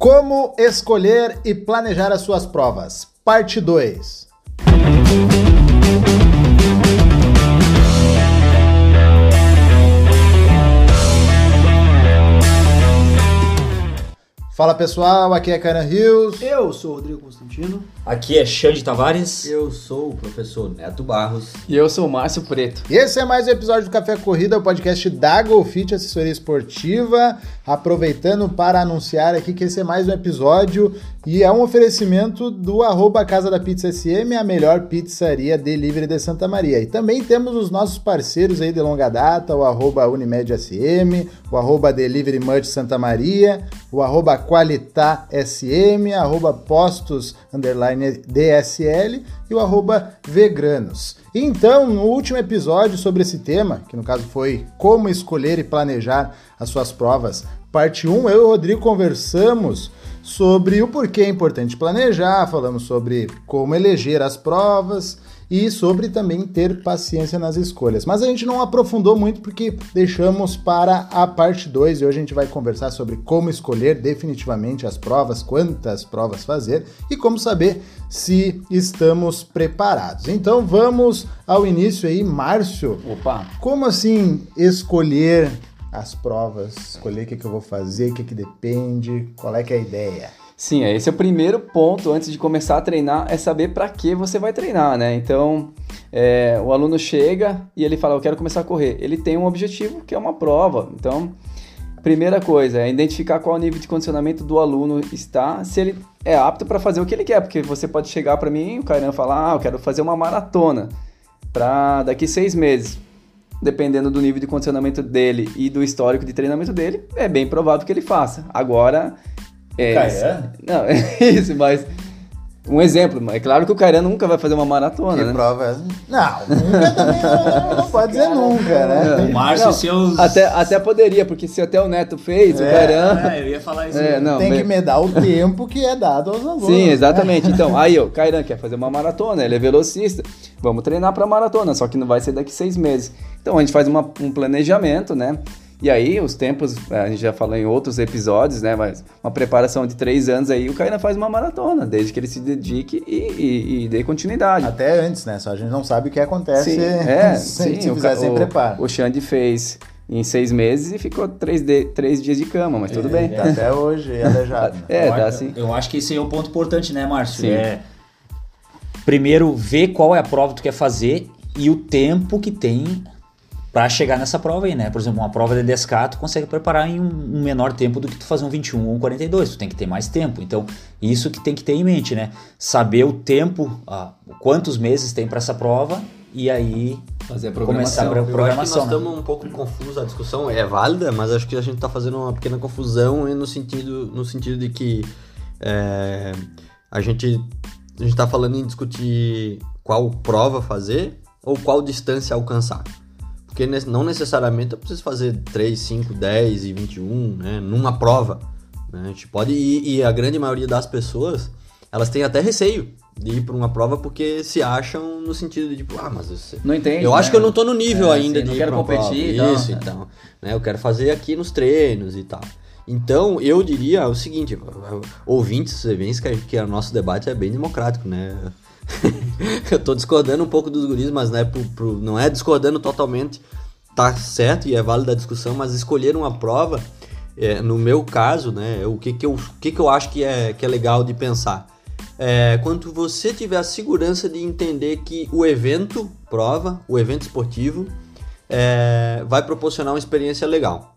Como escolher e planejar as suas provas. Parte 2. Fala pessoal, aqui é Karen Rios. Eu sou o Rodrigo Constantino. Aqui é Xande Tavares. Eu sou o professor Neto Barros. E eu sou o Márcio Preto. E esse é mais um episódio do Café Corrida, o podcast da Golfit Assessoria Esportiva. Aproveitando para anunciar aqui que esse é mais um episódio e é um oferecimento do arroba Casa da Pizza SM, a melhor pizzaria delivery de Santa Maria. E também temos os nossos parceiros aí de longa data, o arroba Unimed SM, o arroba Delivery Mud Santa Maria, o arroba Qualitá SM, arroba Postos Underline DSL e o arroba Veganos. Então, no último episódio sobre esse tema, que no caso foi como escolher e planejar as suas provas, parte 1, eu e o Rodrigo conversamos sobre o porquê é importante planejar, falamos sobre como eleger as provas e sobre também ter paciência nas escolhas. Mas a gente não aprofundou muito porque deixamos para a parte 2 e hoje a gente vai conversar sobre como escolher definitivamente as provas, quantas provas fazer e como saber se estamos preparados. Então vamos ao início aí, Márcio. Opa! Como assim escolher as provas, escolher o que, que eu vou fazer, o que, que depende, qual é que é a ideia? Sim, esse é o primeiro ponto antes de começar a treinar, é saber para que você vai treinar, né? Então, é, o aluno chega e ele fala, eu quero começar a correr. Ele tem um objetivo que é uma prova. Então, primeira coisa é identificar qual nível de condicionamento do aluno está, se ele é apto para fazer o que ele quer, porque você pode chegar para mim, o cara falar, ah, eu quero fazer uma maratona para daqui seis meses dependendo do nível de condicionamento dele e do histórico de treinamento dele, é bem provável que ele faça. Agora. É, Caian? Não, é isso, mas. Um exemplo, é claro que o Cairan nunca vai fazer uma maratona, que né? prova é... Não, nunca também não, não pode dizer nunca, né? O Márcio, não, seus... Até, até poderia, porque se até o Neto fez, é, o Cairan... É, eu ia falar isso. É, não, Tem que me dar o tempo que é dado aos alunos. Sim, exatamente. Né? Então, aí o Cairan quer fazer uma maratona, ele é velocista, vamos treinar para maratona, só que não vai ser daqui seis meses. Então a gente faz uma, um planejamento, né? E aí, os tempos, a gente já falou em outros episódios, né? Mas uma preparação de três anos aí, o Caína faz uma maratona, desde que ele se dedique e, e, e, dê continuidade. Até antes, né? Só a gente não sabe o que acontece sim, é, se, sim, o, fizer sem preparo. O Xande fez em seis meses e ficou três, de, três dias de cama, mas tudo bem. Tá até hoje aleijado. Né? é, eu, dá sim. Eu acho que esse é o ponto importante, né, Márcio? Sim. É, primeiro, ver qual é a prova que tu quer fazer e o tempo que tem para chegar nessa prova aí, né? Por exemplo, uma prova de 10K tu consegue preparar em um, menor tempo do que tu fazer um 21 ou um 42, tu tem que ter mais tempo. Então, isso que tem que ter em mente, né? Saber o tempo, ah, quantos meses tem para essa prova e aí fazer a começar a programação. Eu acho que nós né? estamos um pouco confusos, a discussão é válida, mas acho que a gente está fazendo uma pequena confusão no sentido, no sentido de que é, a gente a gente está falando em discutir qual prova fazer ou qual distância alcançar. Porque não necessariamente eu preciso fazer 3, 5, 10 e 21, né? Numa prova. Né? A gente pode ir, e a grande maioria das pessoas, elas têm até receio de ir para uma prova porque se acham no sentido de tipo, ah, mas eu, não entende, eu né? acho que eu não tô no nível é, ainda sim, de não quero competir, prova. Isso, então, né? Eu quero fazer aqui nos treinos e tal. Então, eu diria o seguinte, ouvintes, você vê que, que o nosso debate é bem democrático, né? eu tô discordando um pouco dos guris, mas né, pro, pro, não é discordando totalmente, tá certo e é válida a discussão, mas escolher uma prova, é, no meu caso, né, o que que eu, que que eu acho que é, que é legal de pensar? É, quando você tiver a segurança de entender que o evento, prova, o evento esportivo, é, vai proporcionar uma experiência legal.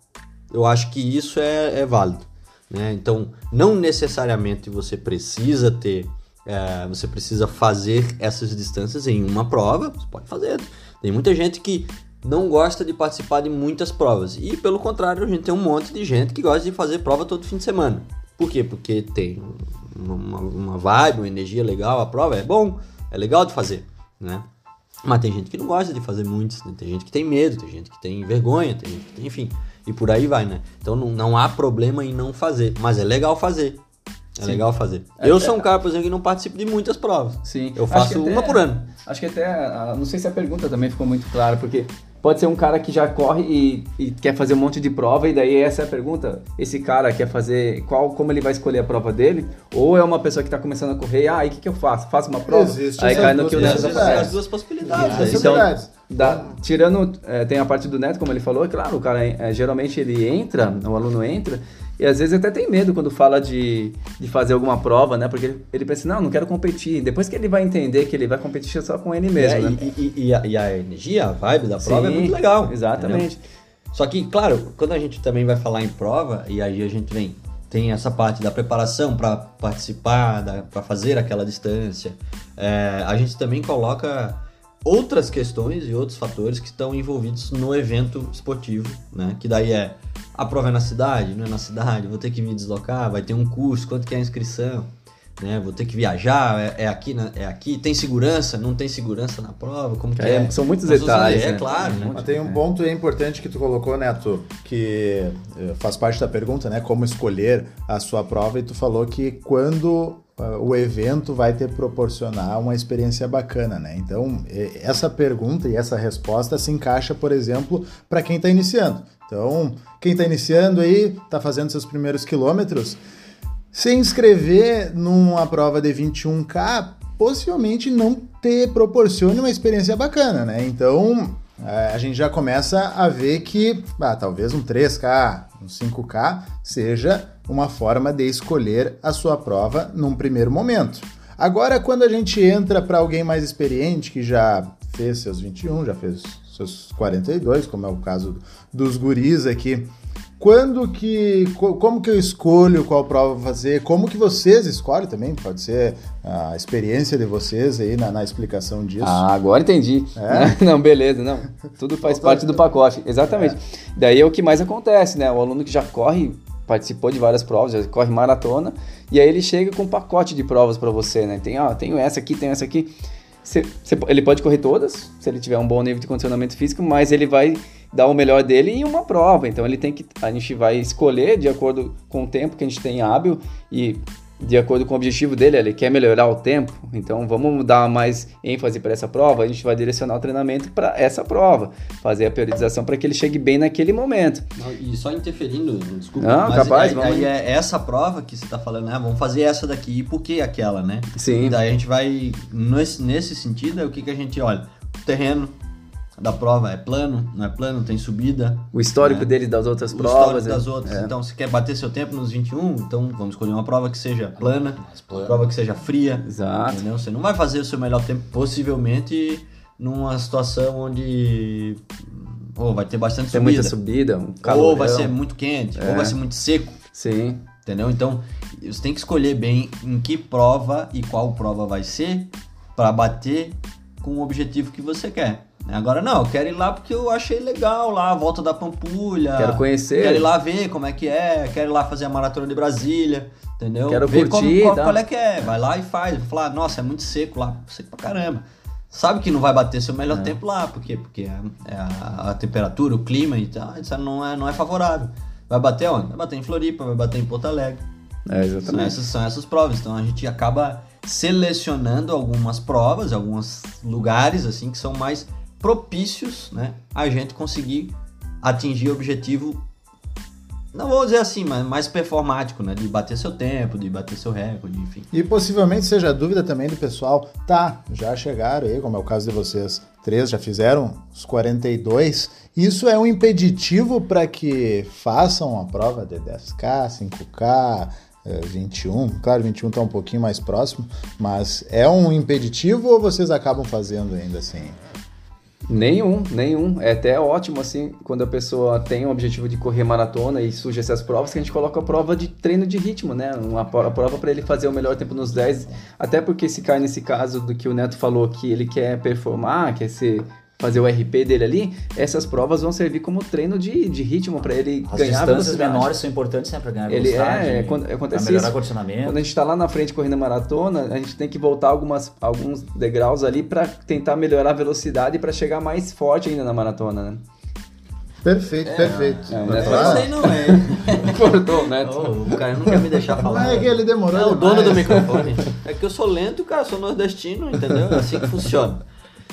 Eu acho que isso é, é válido. Né? Então, não necessariamente você precisa ter é, você precisa fazer essas distâncias em uma prova, você pode fazer. Tem muita gente que não gosta de participar de muitas provas. E pelo contrário, a gente tem um monte de gente que gosta de fazer prova todo fim de semana. Por quê? Porque tem uma, uma vibe, uma energia legal, a prova é bom, é legal de fazer, né? Mas tem gente que não gosta de fazer muitos, né? tem gente que tem medo, tem gente que tem vergonha, tem gente que tem, enfim, e por aí vai, né? Então não, não há problema em não fazer, mas é legal fazer. É Sim. legal fazer. É, eu sou um cara, por exemplo, que não participo de muitas provas. Sim. Eu faço até, uma por ano. Acho que até, não sei se a pergunta também ficou muito clara, porque Pode ser um cara que já corre e, e quer fazer um monte de prova, e daí essa é a pergunta. Esse cara quer fazer qual, como ele vai escolher a prova dele? Ou é uma pessoa que está começando a correr, ah, e o que, que eu faço? Faço uma prova? Existe aí cai no que o Neto fazendo. as duas possibilidades. Isso aí. é Então, dá- tirando, é, tem a parte do neto, como ele falou, é claro, o cara é, geralmente ele entra, o aluno entra, e às vezes até tem medo quando fala de, de fazer alguma prova, né? Porque ele, ele pensa, não, não quero competir. Depois que ele vai entender que ele vai competir só com ele mesmo, É, né? e, e- e a, e a energia, a vibe da prova é Sim, muito legal. Exatamente. entendeu? Só que, claro, quando a gente também vai falar em prova, e aí a gente vem, tem essa parte da preparação para participar, para fazer aquela distância, é, a gente também coloca outras questões e outros fatores que estão envolvidos no evento esportivo, né? Que daí é a prova é na cidade, não é na cidade, vou ter que me deslocar, vai ter um curso, quanto que é a inscrição, né? Vou ter que viajar, é, é aqui, é aqui, tem segurança, não tem segurança na prova, como que É, é? são muitos vamos detalhes, É né? claro, né? Mas tem um ponto importante que tu colocou, Neto, que eh, faz parte da pergunta, né? Como escolher a sua prova, e tu falou que quando o evento vai te proporcionar uma experiência bacana, né? Então, essa pergunta e essa resposta se encaixa, por exemplo, para quem está iniciando. Então, quem está iniciando aí, está fazendo seus primeiros quilômetros, se inscrever numa prova de 21K possivelmente não te proporcione uma experiência bacana, né? Então a gente já começa a ver que ah, talvez um 3K, um 5K seja uma forma de escolher a sua prova num primeiro momento. Agora, quando a gente entra para alguém mais experiente, que já fez seus 21, já fez seus 42, como é o caso dos guris aqui, quando que. co- Como que eu escolho qual prova fazer? Como que vocês escolhem também? Pode ser a experiência de vocês aí na, na explicação disso. Ah, agora entendi. É? Não, beleza, não. Tudo faz parte do pacote. Exatamente. Daí é o que mais acontece, né? O aluno que já corre, participou de várias provas, já corre maratona, e aí ele chega com um pacote de provas para você, né? Tem, ó, tenho essa aqui, tenho essa aqui. Ele pode correr todas, se ele tiver um bom nível de condicionamento físico, mas ele vai dar o melhor dele em uma prova. Então ele tem que. A gente vai escolher de acordo com o tempo que a gente tem hábil e de acordo com o objetivo dele, ele quer melhorar o tempo. Então vamos dar mais ênfase para essa prova. A gente vai direcionar o treinamento para essa prova, fazer a periodização para que ele chegue bem naquele momento. E só interferindo, desculpa. Não, mas capaz, aí, vamos aí é essa prova que você tá falando, né? Vamos fazer essa daqui, e por que aquela, né? Sim. E daí a gente vai, nesse, nesse sentido, é o que, que a gente olha? O terreno da prova é plano, não é plano, tem subida. O histórico É. dele das outras o provas. histórico das né? outras. É. Então, se quer bater seu tempo nos 21, então vamos escolher uma prova que seja plana, plana. prova que seja fria. Exato. Entendeu? Você não vai fazer o seu melhor tempo, possivelmente, numa situação onde ou vai ter bastante Tem subida. muita subida, um Ou vai ser muito quente, ou É. vai ser muito seco, Sim. entendeu? Então, você tem que escolher bem em que prova e qual prova vai ser para bater com o objetivo que você quer. né? Agora, não, eu quero ir lá porque eu achei legal lá, a volta da Pampulha. Quero conhecer. Quero ir lá ver como é que é, quero ir lá fazer a maratona de Brasília, entendeu? Quero ver curtir, como, qual, qual é que é. Vai lá e faz. Vai falar, nossa, é muito seco lá, seco pra caramba. Sabe que não vai bater seu melhor tempo lá, por quê? Porque é, é a, a temperatura, o clima e tal, isso não é, não é favorável. Vai bater onde? Vai bater em Floripa, vai bater em Porto Alegre. É, São exatamente. essas, são essas provas. Então a gente acaba selecionando algumas provas, alguns lugares assim que são mais propícios, né, a gente conseguir atingir o objetivo. Não vou dizer assim, mas mais performático, né? De bater seu tempo, de bater seu recorde, enfim. E possivelmente seja a dúvida também do pessoal, tá, já chegaram aí, como é o caso de vocês, três já fizeram os 42. Isso é um impeditivo para que façam a prova de 10K, 5K, eh, 21. Claro, 21 está um pouquinho mais próximo, mas é um impeditivo ou vocês acabam fazendo ainda assim? Nenhum, nenhum. É até ótimo, assim, quando a pessoa tem o objetivo de correr maratona e surge essas provas, que a gente coloca a prova de treino de ritmo, né? Uma prova para ele fazer o melhor tempo nos 10. Até porque se cai nesse caso do que o Neto falou, que ele quer performar, quer ser, fazer o RP dele ali, essas provas vão servir como treino de, de ritmo para ele As ganhar distâncias velocidade. menores são importantes né, para ganhar Ele velocidade. é, quando- pra acontece melhorar isso. o condicionamento. Quando a gente está lá na frente correndo a maratona, a gente tem que voltar algumas, alguns degraus ali para tentar melhorar a velocidade para chegar mais forte ainda na maratona, né? Perfeito, perfeito. é, Vai né? falar? Isso aí não é. Cortou, né? Ô, o cara não quer me deixar falar. Não é que ele demorou É o demais. dono do microfone. É que eu sou lento, cara, sou nordestino, entendeu? É assim que funciona.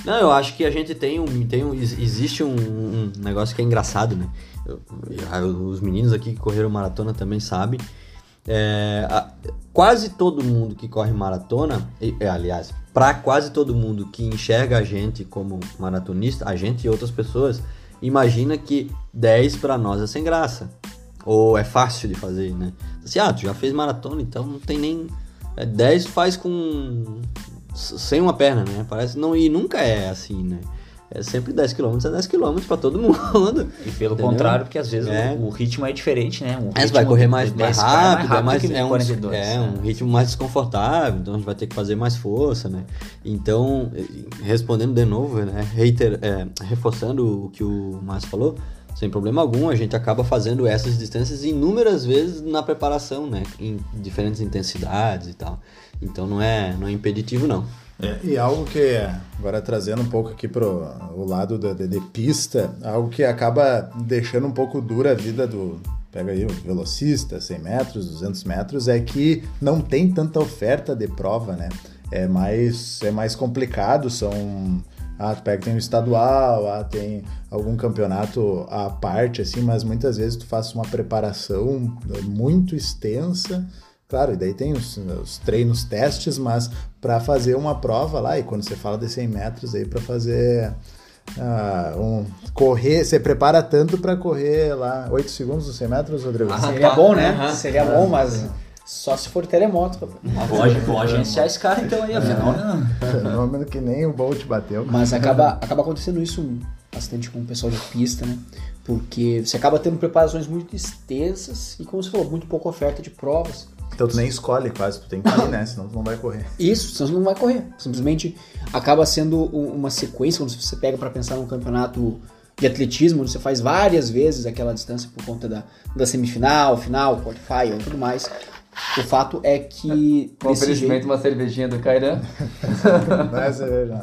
Não, eu acho que a gente tem um. Tem um existe um, um negócio que é engraçado, né? Eu, eu, os meninos aqui que correram maratona também sabem. É, a, quase todo mundo que corre maratona, e, aliás, para quase todo mundo que enxerga a gente como maratonista, a gente e outras pessoas, imagina que 10 para nós é sem graça. Ou é fácil de fazer, né? Assim, ah, tu já fez maratona, então não tem nem. É, 10 faz com. Sem uma perna, né? Parece. Não, e nunca é assim, né? É sempre 10 km é 10 km para todo mundo. E pelo Entendeu? contrário, porque às vezes é. o, o, ritmo é diferente, né? Um é, vai correr mais, mais rápido, é, mais, é, um, 42, é né? um ritmo mais desconfortável, então a gente vai ter que fazer mais força, né? Então, respondendo de novo, né? Reiter, é, reforçando o que o Márcio falou, sem problema algum, a gente acaba fazendo essas distâncias inúmeras vezes na preparação, né? Em diferentes intensidades e tal. Então não é, não é impeditivo, não. É, e algo que, agora trazendo um pouco aqui para o lado de, de, de, pista, algo que acaba deixando um pouco dura a vida do, pega aí o velocista, 100 metros, 200 metros, é que não tem tanta oferta de prova, né? É mais, é mais complicado, são... Ah, pega, tem um estadual, ah, tem algum campeonato à parte, assim, mas muitas vezes tu faz uma preparação muito extensa, Claro, e daí tem os, os treinos, testes, mas para fazer uma prova lá, e quando você fala de 100 metros aí, para fazer uh, um correr, você prepara tanto para correr lá 8 segundos nos 100 metros, Rodrigo? Ah, Seria tá. bom, né? Uhum. Seria bom, mas só se for telemoto. Pode, pode agenciar esse cara então aí, afinal, né? Fenômeno que nem o Bolt bateu. Mas acaba, acaba acontecendo isso bastante com o pessoal de pista, né? Porque você acaba tendo preparações muito extensas e, como você falou, muito pouca oferta de provas. Então tu nem escolhe quase, tu tem que ir, né? Senão tu não vai correr. Isso, senão tu não vai correr. Simplesmente acaba sendo uma sequência, quando você pega para pensar num campeonato de atletismo, onde você faz várias vezes aquela distância por conta da, da semifinal, final, quarterfinal e tudo mais. O fato é que. Com oferecimento, jeito... uma cervejinha do Kairan. não é cerveja.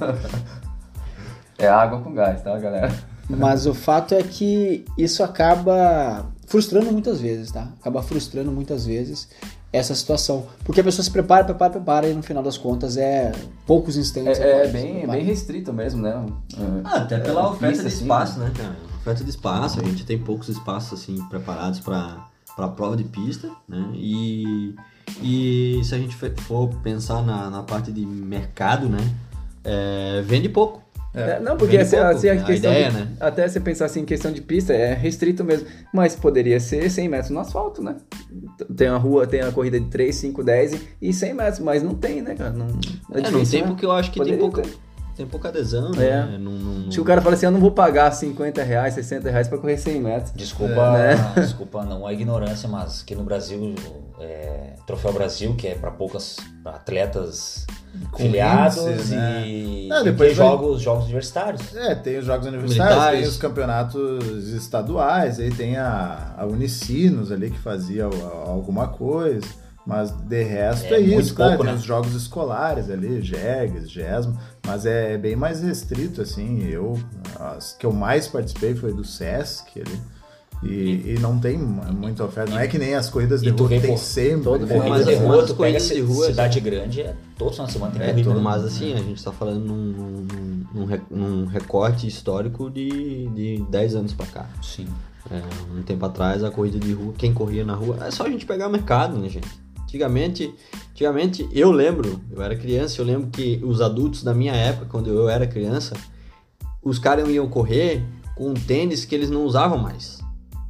É água com gás, tá, galera? Mas o fato é que isso acaba frustrando muitas vezes, tá? Acaba frustrando muitas vezes essa situação. Porque a pessoa se prepara, prepara, prepara e no final das contas é poucos instantes. É, é bem, bem restrito mesmo, né? Ah, até pela é, oferta de assim, espaço, né? né? Oferta de espaço, a gente tem poucos espaços assim preparados para para prova de pista, né? E, e se a gente for pensar na, na parte de mercado, né? É, vende pouco. É, é, não, porque assim, assim, a questão. A ideia, de, né? Até você pensar assim em questão de pista, é restrito mesmo. Mas poderia ser 100 metros no asfalto, né? Tem a rua, tem a corrida de 3, 5, 10 e 100 metros, mas não tem, né, cara? Não, é, é não tem né? porque eu acho que tem pouca. Ter. Tem pouca adesão, né? É. Não, não, não... Se o cara fala assim, eu não vou pagar 50 reais, 60 reais pra correr 100 metros. Desculpa, é. né? desculpa não a ignorância, mas aqui no Brasil, é, Troféu Brasil, que é para poucas pra atletas com filiados índice, né? e, Não, depois vai... jogos, jogos universitários. É, tem os jogos universitários, Militares. tem os campeonatos estaduais, aí tem a, a Unicinos ali que fazia alguma coisa. Mas de resto é, é isso, claro, pouco, tem né? os jogos escolares ali, JEGs, GESMO, mas é, é, bem mais restrito, assim. Eu, as que eu mais participei foi do SESC ali. E, e, não tem muita oferta. Não é que nem as corridas de rua que tem sempre. Todo né? Mas de rua, tu pega de rua, cidade grande, é todo final de semana tem é, corrida. Todo, mas assim, a gente está falando num, num, num, recorte histórico de, de 10 anos para cá. Sim. É, um tempo atrás, a corrida de rua, quem corria na rua, é só a gente pegar o mercado, né, gente? Antigamente, antigamente, eu lembro, eu era criança, eu lembro que os adultos da minha época, quando eu era criança, os caras iam correr com um tênis que eles não usavam mais.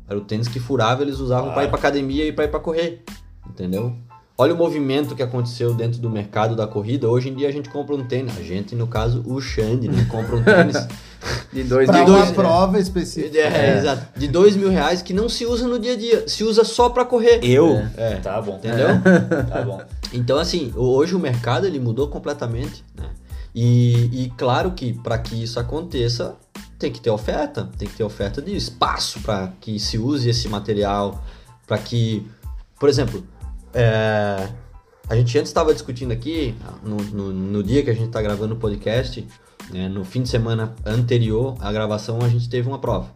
Era o tênis que furava, eles usavam ah. para ir para academia e para ir para correr, entendeu? Olha o movimento que aconteceu dentro do mercado da corrida. Hoje em dia a gente compra um tênis, a gente, no caso, o Xande, né? Compra um tênis de dois pra uma prova específica. É, é, exato. De dois mil reais que não se usa no dia a dia, se usa só para correr. Eu? É. é. Tá bom. Entendeu? Tá bom. Então, assim, hoje o mercado ele mudou completamente, né? E, e claro que para que isso aconteça, tem que ter oferta, tem que ter oferta de espaço para que se use esse material, para que, por exemplo, é, a gente antes estava discutindo aqui, no, no, no, dia que a gente está gravando o podcast, né, no fim de semana anterior à gravação, a gente teve uma prova,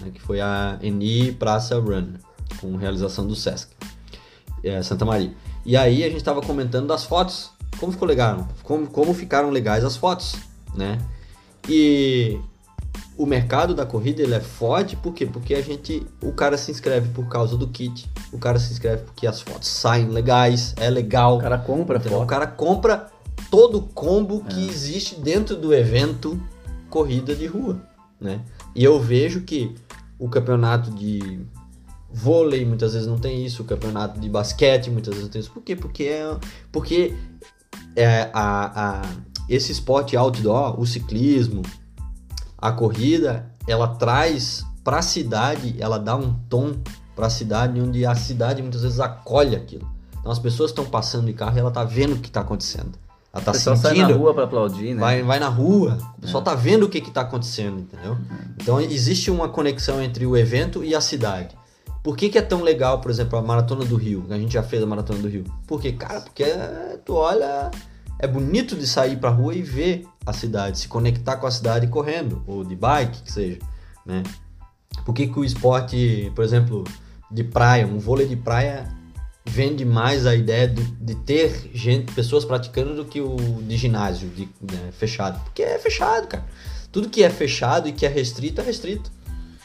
né, que foi a Eni Praça Run, com realização do Sesc, é, Santa Maria. E aí a gente estava comentando das fotos, como ficou legal, como, como ficaram legais as fotos, né? E o mercado da corrida ele é forte, por quê? Porque a gente, o cara se inscreve por causa do kit, o cara se inscreve porque as fotos saem legais, é legal. O cara compra entendeu? O foto. cara compra todo o combo que existe dentro do evento corrida de rua, né? E eu vejo que o campeonato de vôlei muitas vezes não tem isso, o campeonato de basquete muitas vezes não tem isso. Por quê? Porque é, porque é, a, a, esse esporte outdoor, o ciclismo, a corrida, ela traz para a cidade, ela dá um tom para a cidade onde a cidade muitas vezes acolhe aquilo. Então as pessoas estão passando de carro e ela tá vendo o que está acontecendo. Ela tá pessoal sai na sentindo, rua pra aplaudir, né? vai, vai na rua, o pessoal tá vendo o que que tá acontecendo, entendeu? Então existe uma conexão entre o evento e a cidade. Por que, que é tão legal, por exemplo, a Maratona do Rio? A gente já fez a Maratona do Rio. Por quê? Cara, porque é- tu olha, é bonito de sair pra rua e ver a cidade, se conectar com a cidade correndo, ou de bike, que seja, né? Por que, que o esporte, por exemplo, de praia, um vôlei de praia vende mais a ideia de, de ter gente, pessoas praticando do que o de ginásio, de, né, fechado. Porque é fechado, cara. Tudo que é fechado e que é restrito é restrito.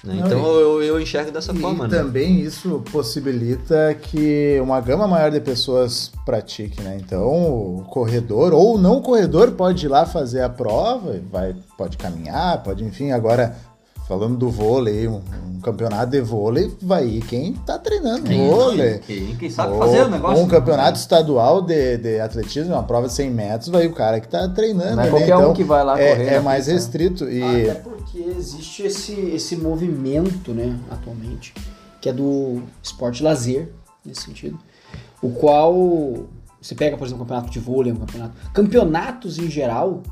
Né? Não, então e- eu, eu enxergo dessa E forma, né? também isso possibilita que uma gama maior de pessoas pratique, né? Então, o corredor ou não corredor pode ir lá fazer a prova, vai, pode caminhar, pode, enfim, agora falando do vôlei, um, um campeonato de vôlei, vai ir quem tá treinando vôlei. Quem, quem sabe Ou- fazer o negócio. ou um né? campeonato estadual de, de atletismo, uma prova de 100 metros, vai o cara que tá treinando. Não é qualquer um então, que vai lá é, correr é na mais pista, né? restrito. E Até porque existe esse, esse movimento, né, atualmente, que é do esporte lazer, nesse sentido, o qual você pega, por exemplo, um campeonato de vôlei, um campeonato. Campeonatos em geral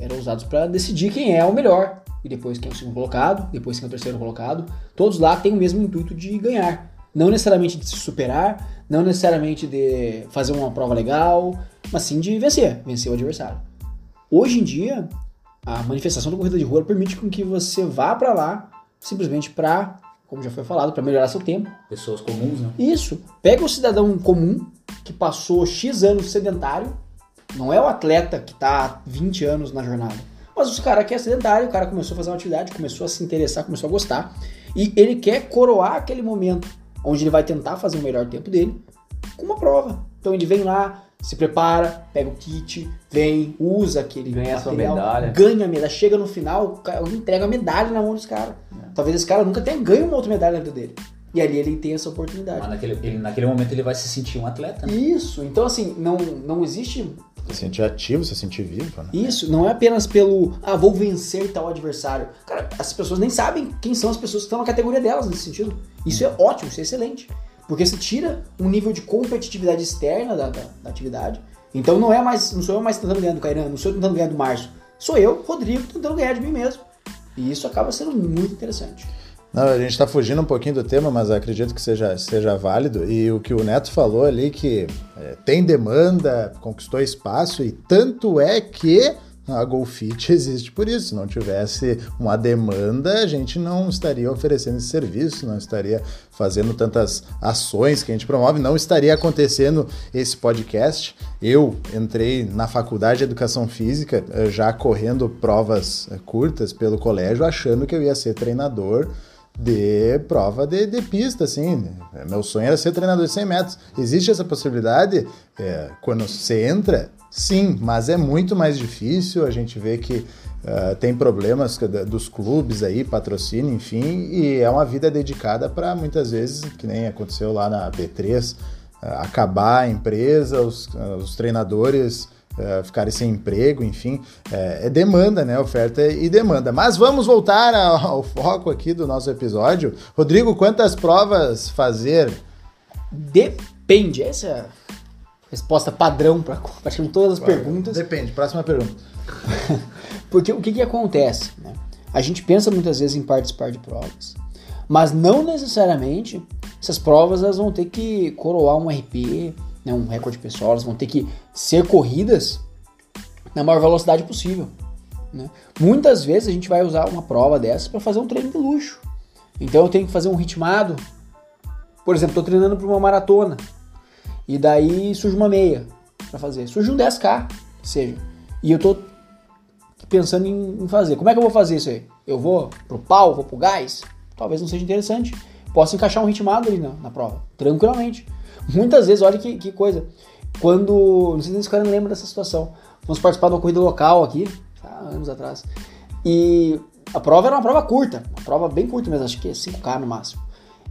eram usados para decidir quem é o melhor. E depois quem é o segundo colocado, depois quem é o terceiro colocado. Todos lá têm o mesmo intuito de ganhar. Não necessariamente de se superar, não necessariamente de fazer uma prova legal, mas sim de vencer, vencer o adversário. Hoje em dia, a manifestação da corrida de rua permite com que você vá para lá simplesmente para, como já foi falado, para melhorar seu tempo. Pessoas comuns, né? Isso. Pega o cidadão comum que passou X anos sedentário, não é o atleta que está há 20 anos na jornada, mas o cara que é sedentário, o cara começou a fazer uma atividade, começou a se interessar, começou a gostar, e ele quer coroar aquele momento onde ele vai tentar fazer o melhor tempo dele com uma prova. Então ele vem lá, se prepara, pega o kit, vem, usa aquele Ganha a sua material, medalha. ganha a medalha, chega no final, entrega a medalha na mão dos caras. Talvez esse cara nunca tenha ganho uma outra medalha na vida dele. E ali ele tem essa oportunidade. Mas naquele, ele- naquele momento ele vai se sentir um atleta. Né? Isso, então assim, não, não existe se sentir ativo, se sentir vivo, né? isso, não é apenas pelo, ah, vou vencer tal adversário. Cara, as pessoas nem sabem quem são as pessoas que estão na categoria delas nesse sentido. Isso é ótimo, isso é excelente. Porque você tira um nível de competitividade externa da, da, da atividade. Então não é mais, não sou eu mais tentando ganhar do Cairan, não sou eu tentando ganhar do Márcio. Sou eu, Rodrigo, tentando ganhar de mim mesmo. E isso acaba sendo muito interessante. Não, a gente está fugindo um pouquinho do tema, mas acredito que seja, seja válido. E o que o Neto falou ali, que é, tem demanda, conquistou espaço, e tanto é que a Golfit existe por isso. Se não tivesse uma demanda, a gente não estaria oferecendo esse serviço, não estaria fazendo tantas ações que a gente promove, não estaria acontecendo esse podcast. Eu entrei na faculdade de educação física, eh, já correndo provas eh, curtas pelo colégio, achando que eu ia ser treinador de prova de, de pista, assim. Meu sonho era ser treinador de 100 metros. Existe essa possibilidade é, quando você entra? Sim, mas é muito mais difícil. A gente vê que uh, tem problemas dos clubes aí, patrocínio, enfim, e é uma vida dedicada para muitas vezes, que nem aconteceu lá na B3, uh, acabar a empresa, os, uh, os treinadores Uh, ficarem sem emprego, enfim, é, é, demanda, né? Oferta e demanda. Mas vamos voltar ao, ao, foco aqui do nosso episódio. Rodrigo, quantas provas fazer? Depende. Essa é a resposta padrão para praticamente todas as claro, perguntas. Depende. Próxima pergunta. Porque o que, que acontece? Né? A gente pensa muitas vezes em participar de provas, mas não necessariamente essas provas elas vão ter que coroar um RP, né, um recorde pessoal, elas vão ter que ser corridas na maior velocidade possível. Né? Muitas vezes a gente vai usar uma prova dessas para fazer um treino de luxo. Então eu tenho que fazer um ritmado. Por exemplo, estou treinando para uma maratona e daí surge uma meia para fazer. Surge um 10K, seja. E eu estou pensando em, em fazer. Como é que eu vou fazer isso aí? Eu vou pro pau, vou pro gás? Talvez não seja interessante. Posso encaixar um ritmado ali na, na prova, tranquilamente. Muitas vezes, olha que, que coisa. Quando. Não sei se esse cara lembra dessa situação. Vamos participar de uma corrida local aqui, há anos atrás. E a prova era uma prova curta, uma prova bem curta mesmo, acho que é 5K no máximo.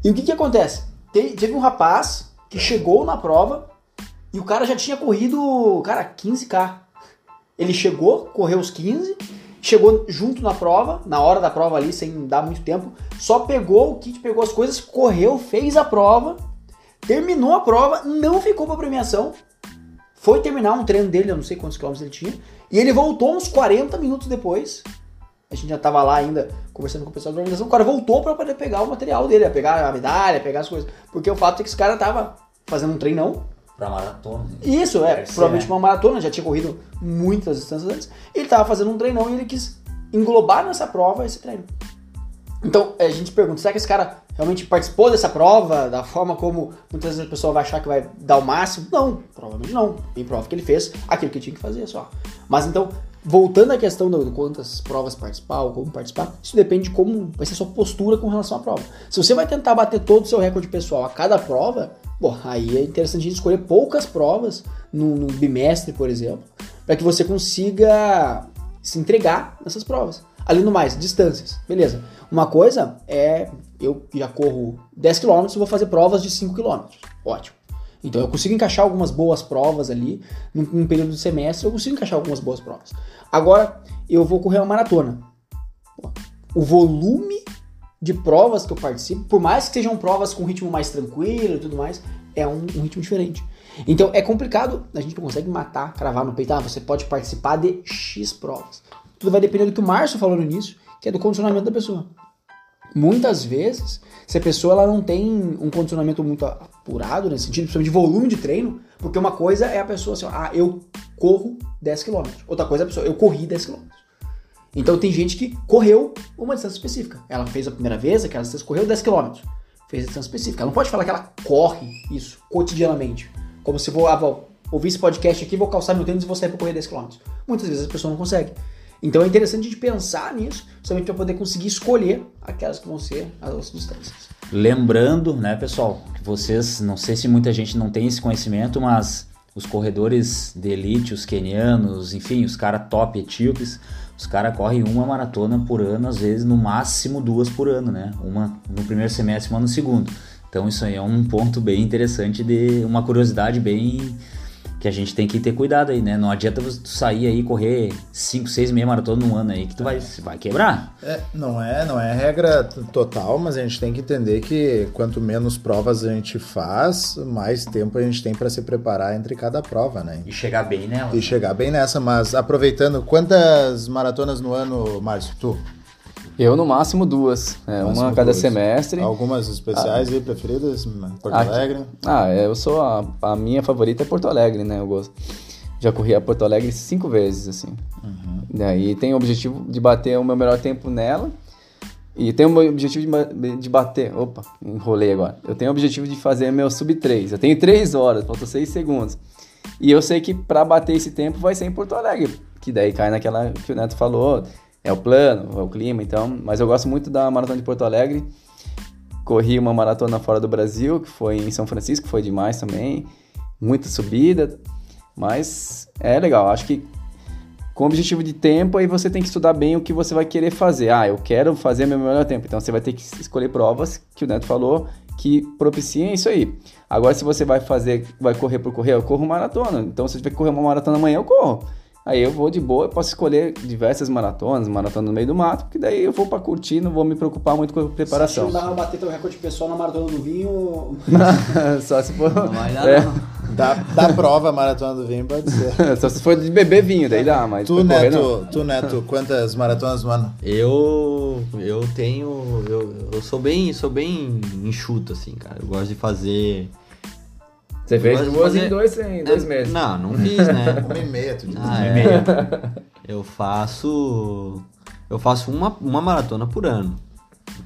E o que que acontece? Te- Teve um rapaz que chegou na prova e o cara já tinha corrido, cara, 15K. Ele chegou, correu os 15, chegou junto na prova, na hora da prova ali, sem dar muito tempo, só pegou o kit, pegou as coisas, correu, fez a prova, terminou a prova, não ficou pra premiação, foi terminar um treino dele, eu não sei quantos quilômetros ele tinha, e ele voltou uns 40 minutos depois. A gente já tava lá ainda conversando com o pessoal da organização. O cara voltou pra poder pegar o material dele, pegar a medalha, pegar as coisas. Porque o fato é que esse cara tava fazendo um treinão. Pra maratona. Isso, é, ser, provavelmente né? uma maratona, já tinha corrido muitas distâncias antes. Ele tava fazendo um treinão e ele quis englobar nessa prova esse treino. Então, a gente pergunta, será que esse cara realmente participou dessa prova da forma como muitas vezes a pessoa vai achar que vai dar o máximo? Não, provavelmente não. Tem prova que ele fez aquilo que tinha que fazer só. Mas então, voltando à questão do, quantas provas participar ou como participar, isso depende de como vai ser a sua postura com relação à prova. Se você vai tentar bater todo o seu recorde pessoal a cada prova, bom, aí é interessante a gente escolher poucas provas no bimestre, por exemplo, para que você consiga se entregar nessas provas. Além do mais, distâncias. Beleza. Uma coisa é eu já corro 10 km e vou fazer provas de 5 km. Ótimo. Então eu consigo encaixar algumas boas provas ali num, num período de semestre, eu consigo encaixar algumas boas provas. Agora eu vou correr uma maratona. O volume de provas que eu participo, por mais que sejam provas com ritmo mais tranquilo e tudo mais, é um, um ritmo diferente. Então é complicado, a gente não consegue matar, cravar no peito, ah, você pode participar de X provas. Tudo vai depender do que o Márcio falou no início, que é do condicionamento da pessoa. Muitas vezes, se a pessoa ela não tem um condicionamento muito apurado nesse sentido, principalmente de volume de treino, porque uma coisa é a pessoa assim, ah, eu corro 10 km. Outra coisa é a pessoa, eu corri 10 km. Então tem gente que correu uma distância específica. Ela fez a primeira vez, aquela distância correu 10 km. Fez a distância específica. Ela não pode falar que ela corre isso cotidianamente. Como se vou, ah, vou ouvir esse podcast aqui, vou calçar meu tênis e vou sair para correr 10 km. Muitas vezes a pessoa não consegue. Então é interessante gente pensar nisso, justamente para poder conseguir escolher aquelas que vão ser as distâncias. Lembrando, né, pessoal, que vocês, não sei se muita gente não tem esse conhecimento, mas os corredores de elite, os quenianos, enfim, os caras top etíopes, os caras correm uma maratona por ano, às vezes no máximo duas por ano, né? Uma no primeiro semestre uma no segundo. Então isso aí é um ponto bem interessante de uma curiosidade bem que a gente tem que ter cuidado aí, né? Não adianta você sair aí e correr 5, 6 meia maratona num ano aí que tu vai, vai quebrar. É, não é, não é regra total, mas a gente tem que entender que quanto menos provas a gente faz, mais tempo a gente tem para se preparar entre cada prova, né? E chegar bem nela. E chegar bem nessa, mas aproveitando, quantas maratonas no ano, Márcio? Tu? Eu, no máximo, duas. É, Máximo uma a cada duas. semestre. Algumas especiais aí preferidas? Porto Aqui. Alegre? Ah, é, eu sou a, a minha favorita é Porto Alegre, né? Eu gosto. Já corri a Porto Alegre cinco vezes, assim. Daí tem o objetivo de bater o meu melhor tempo nela. E tem o objetivo de, de bater. Opa, enrolei agora. Eu tenho o objetivo de fazer meu sub 3. Eu tenho 3 horas, faltam 6 segundos. E eu sei que pra bater esse tempo vai ser em Porto Alegre. Que daí cai naquela que o Neto falou. É o plano, é o clima, então. Mas eu gosto muito da maratona de Porto Alegre. Corri uma maratona fora do Brasil, que foi em São Francisco, foi demais também. Muita subida, mas é legal. Acho que com objetivo de tempo, aí você tem que estudar bem o que você vai querer fazer. Ah, eu quero fazer meu melhor tempo. Então você vai ter que escolher provas que o Neto falou que propiciem isso aí. Agora, se você vai fazer, vai correr por correr, eu corro maratona. Então, se você tiver que correr uma maratona amanhã, eu corro. Aí eu vou de boa, eu posso escolher diversas maratonas, maratona no meio do mato, porque daí eu vou pra curtir, não vou me preocupar muito com a preparação. Se não dá pra bater teu recorde pessoal na maratona do vinho, Só se for. Não vai dar, É. não. Da, da prova, a maratona do vinho pode ser. Só se for de beber vinho, daí dá, mas Tu, pra correr, não. Neto, tu, Neto, quantas maratonas no ano? Eu eu tenho eu, eu sou bem sou bem enxuto assim, cara. Eu gosto de fazer Você fez duas fazer- em dois, em dois É, meses. Não, não fiz, né? Uma e meia, tu diz. Ah, é. Eu faço eu faço uma, uma maratona por ano.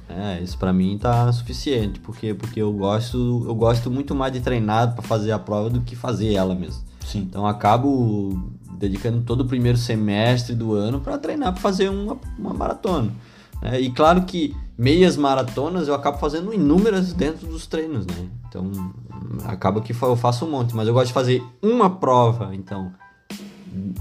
É, isso pra mim tá suficiente, porque porque eu gosto eu gosto muito mais de treinar pra fazer a prova do que fazer ela mesmo. Sim. Então eu acabo dedicando todo o primeiro semestre do ano para treinar para fazer uma, uma maratona. né? e claro que meias maratonas eu acabo fazendo inúmeras dentro dos treinos, né? Então acaba que eu faço um monte, mas eu gosto de fazer uma prova, então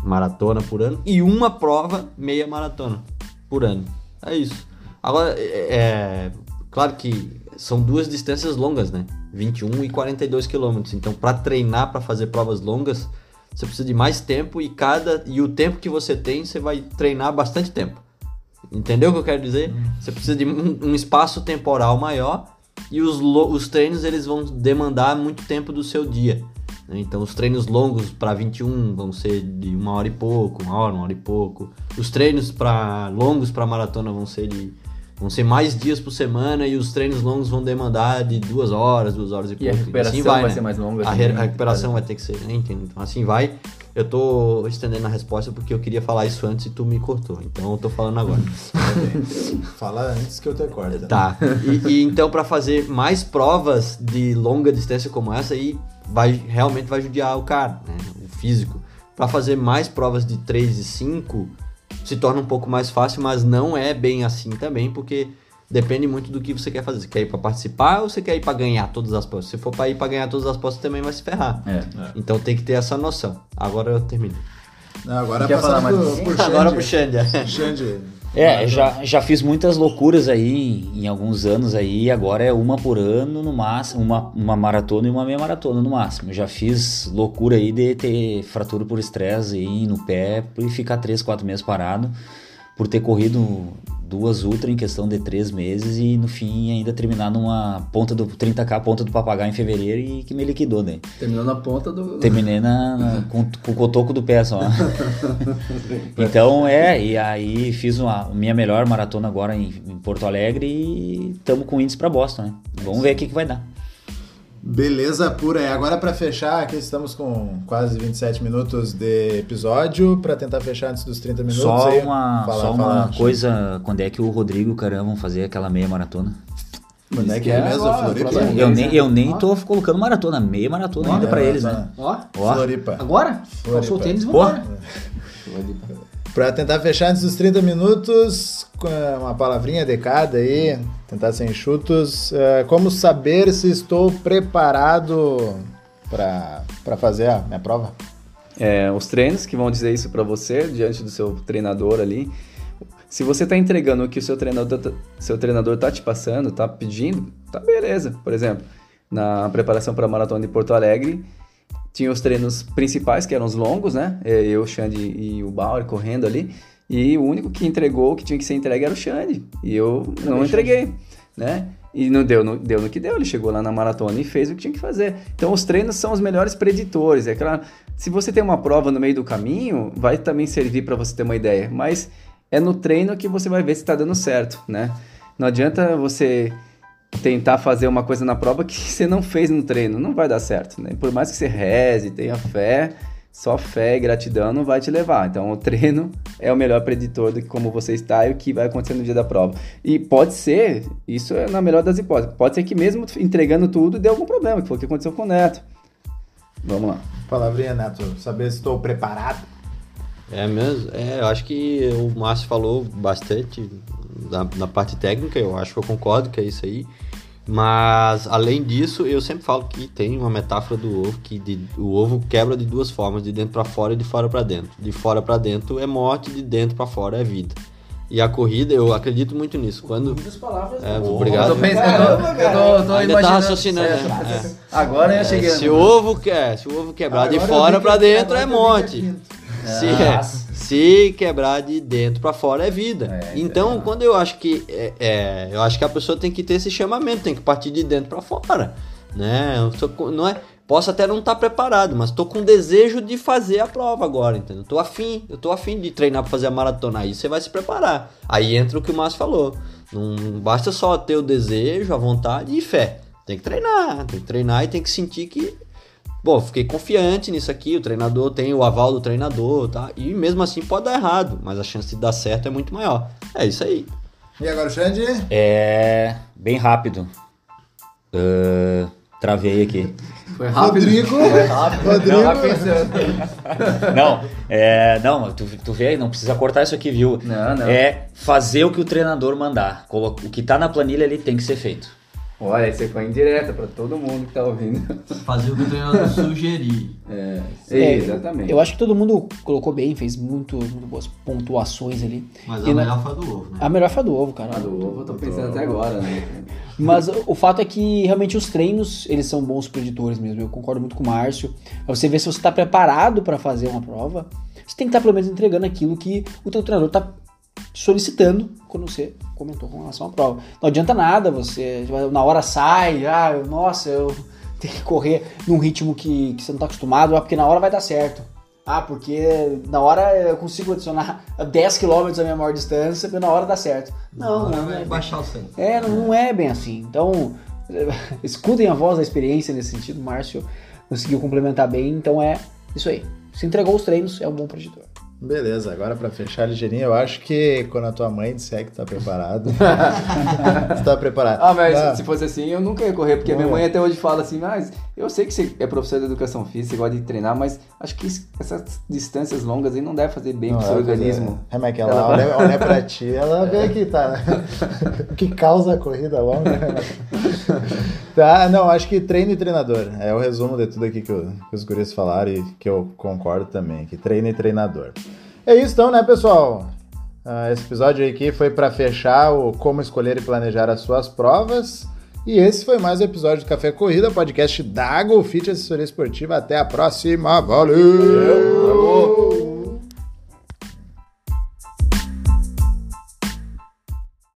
maratona por ano e uma prova meia maratona por ano. É isso. Agora, é, é- claro que são duas distâncias longas, né? 21 e 42 quilômetros. Então, para treinar para fazer provas longas, você precisa de mais tempo e cada e o tempo que você tem, você vai treinar bastante tempo. Entendeu o que eu quero dizer? Você precisa de um, espaço temporal maior e os, os treinos eles vão demandar muito tempo do seu dia. né? Então os treinos longos para 21 vão ser de uma hora e pouco, uma hora, uma hora e pouco. Os treinos para longos para maratona vão ser de vão ser mais dias por semana e os treinos longos vão demandar de duas horas, duas horas e pouco. E a recuperação assim vai né? ser mais longa A, re- né? a recuperação vai ter que ser, né? Entendo. Então assim vai. Eu tô estendendo a resposta porque eu queria falar isso antes e tu me cortou. Então eu tô falando agora. Fala antes que eu te corte. né? Tá. E, e então para fazer mais provas de longa distância como essa aí vai realmente vai judiar o cara, né? O físico. Para fazer mais provas de 3 e 5 se torna um pouco mais fácil, mas não é bem assim também, porque depende muito do que você quer fazer. Você quer ir para participar ou você quer ir para ganhar todas as postas? Se for para ir para ganhar todas as postas também vai se ferrar. É. Então tem que ter essa noção. Agora eu termino. Não, agora Quer falar passando mais pro, Agora pro Xande. é. Xande. É, já, já fiz muitas loucuras aí em alguns anos aí, agora é uma por ano no máximo, uma, uma maratona e uma meia maratona no máximo. Já fiz loucura aí de ter fratura por estresse aí no pé e ficar três, quatro meses parado por ter corrido duas ultra em questão de três meses e no fim ainda terminar numa ponta do 30k, ponta do papagaio em fevereiro e que me liquidou, né? Terminou na ponta do. Terminei na, na- com, com o cotoco do pé só. então é, e aí fiz uma minha melhor maratona agora em, em Porto Alegre e estamos com índice para Boston, né? Vamos ver o que, que vai dar. Beleza pura. E agora para fechar, aqui estamos com quase 27 minutos de episódio para tentar fechar antes dos 30 minutos. Só aí. uma, Fala, só fala, uma coisa, quando é que o Rodrigo e o Caramba vão fazer aquela meia maratona? Quando é que É é mesmo? Floripa? Eu nem, eu nem tô colocando maratona, meia maratona ainda É, pra eles, né? Ó, Ó, Floripa. agora? Floripa. Calçou o tênis e Pô. vambora. Para tentar fechar antes dos 30 minutos, com uma palavrinha de cada aí, tentar ser enxutos. eh, como saber se estou preparado para fazer a minha prova? É, os treinos que vão dizer isso pra você diante do seu treinador ali. Se você tá entregando o que o seu treinador, tá- seu treinador tá te passando, tá pedindo, tá beleza. Por exemplo, na preparação para a maratona de Porto Alegre, tinha os treinos principais, que eram os longos, né? É, Eu, o Xande e o Bauer correndo ali. E o único que entregou o que tinha que ser entregue era o Xande. E eu não entreguei, né? E não deu, no, deu no que deu. Ele chegou lá na maratona e fez o que tinha que fazer. Então, os treinos são os melhores preditores. É claro, se você tem uma prova no meio do caminho, vai também servir para você ter uma ideia. Mas é no treino que você vai ver se está dando certo, né? Não adianta você tentar fazer uma coisa na prova que você não fez no treino, não vai dar certo, né? Por mais que você reze, tenha fé, só fé e gratidão não vai te levar. Então, o treino é o melhor preditor do que como você está e o que vai acontecer no dia da prova. E pode ser, isso é na melhor das hipóteses, pode ser que mesmo entregando tudo dê algum problema, que foi o que aconteceu com o Neto. Vamos lá. Palavrinha, Neto. Saber se estou preparado. É mesmo? É, eu acho que o Márcio falou bastante da, da parte técnica, eu acho que eu concordo que é isso aí. Mas, além disso, eu sempre falo que tem uma metáfora do ovo, que de- o ovo quebra de duas formas, de dentro para fora e de fora para dentro. De fora para dentro é morte, de dentro para fora é vida. E a corrida, eu acredito muito nisso. Quando... Muitas palavras. É, né? obrigado. Eu tô pensando, eu tô, eu tô, eu tô Ainda tá raciocinando, É, né? Agora eu É, cheguei. se o ovo quer, se o ovo quebrar de Agora fora eu vi para que- dentro é eu vi que morte. Se, Nossa. Se quebrar de dentro para fora é vida. É, então, é. quando eu acho que é, é, eu acho que a pessoa tem que ter esse chamamento, tem que partir de dentro para fora, né? Com- não é, posso até não estar preparado, mas tô com desejo de fazer a prova agora, entendeu? Tô afim, eu tô afim de treinar para fazer a maratona. Aí você vai se preparar. Aí entra o que o Márcio falou. Não basta só ter o desejo, a vontade e fé. Tem que treinar, tem que treinar e tem que sentir que Bom, fiquei confiante nisso aqui, o treinador tem o aval do treinador, tá? E mesmo assim pode dar errado, mas a chance de dar certo é muito maior. É isso aí. E agora, Xande? É bem rápido. Ah, Travei aqui. Foi rápido. Rodrigo, Foi rápido. Rodrigo. Não. Não, é, não, tu, tu vê, não precisa cortar isso aqui, viu? Não, não. É fazer o que o treinador mandar. O que tá na planilha ali tem que ser feito. Olha, você foi indireta pra todo mundo que tá ouvindo. Fazer o que o treinador sugerir. É, É, exatamente. Eu acho que todo mundo colocou bem, fez muito, muito boas pontuações ali. Mas E a na- melhor foi a do ovo, né? A melhor foi a do ovo, cara. Ah, do ovo, eu tô pensando até agora, né? Mas o fato é que realmente os treinos, eles são bons preditores mesmo. Eu concordo muito com o Márcio. Pra você ver se você está preparado para fazer uma prova, você tem que estar pelo menos entregando aquilo que o teu treinador está solicitando quando você comentou com relação à prova. Não adianta nada você, na hora sai, ah, eu- nossa, eu tenho que correr num ritmo que, que você não está acostumado, ah, porque na hora vai dar certo. Ah, porque na hora eu consigo adicionar 10 km a minha maior distância, porque na hora dá certo. Não, não, não é bem baixar o sangue. é, não, não é bem assim. Então, escutem a voz da experiência nesse sentido. Márcio conseguiu complementar bem. Então é isso aí. Se entregou os treinos, é um bom preditor. Beleza, agora pra fechar ligeirinho, eu acho que quando a tua mãe disser que tá preparado, você tá preparado. Ah, mas Tá. se fosse assim, eu nunca ia correr, porque a minha mãe até hoje fala assim, mas eu sei que você é professor de educação física, você gosta de treinar, mas acho que essas distâncias longas aí não deve fazer bem Não, pro seu ela vai organismo. É, mas que ela, Ela olha, olha pra ti, ela vê que tá. o que causa a corrida longa. tá, não, acho que treino e treinador. É o resumo de tudo aqui que, o- que os guris falaram e que eu concordo também. Que treino e treinador. É isso então, né, pessoal? Ah, esse episódio aqui foi para fechar o como escolher e planejar as suas provas. E esse foi mais um episódio do Café Corrida, podcast da Golfit Assessoria Esportiva. Até a próxima. Valeu!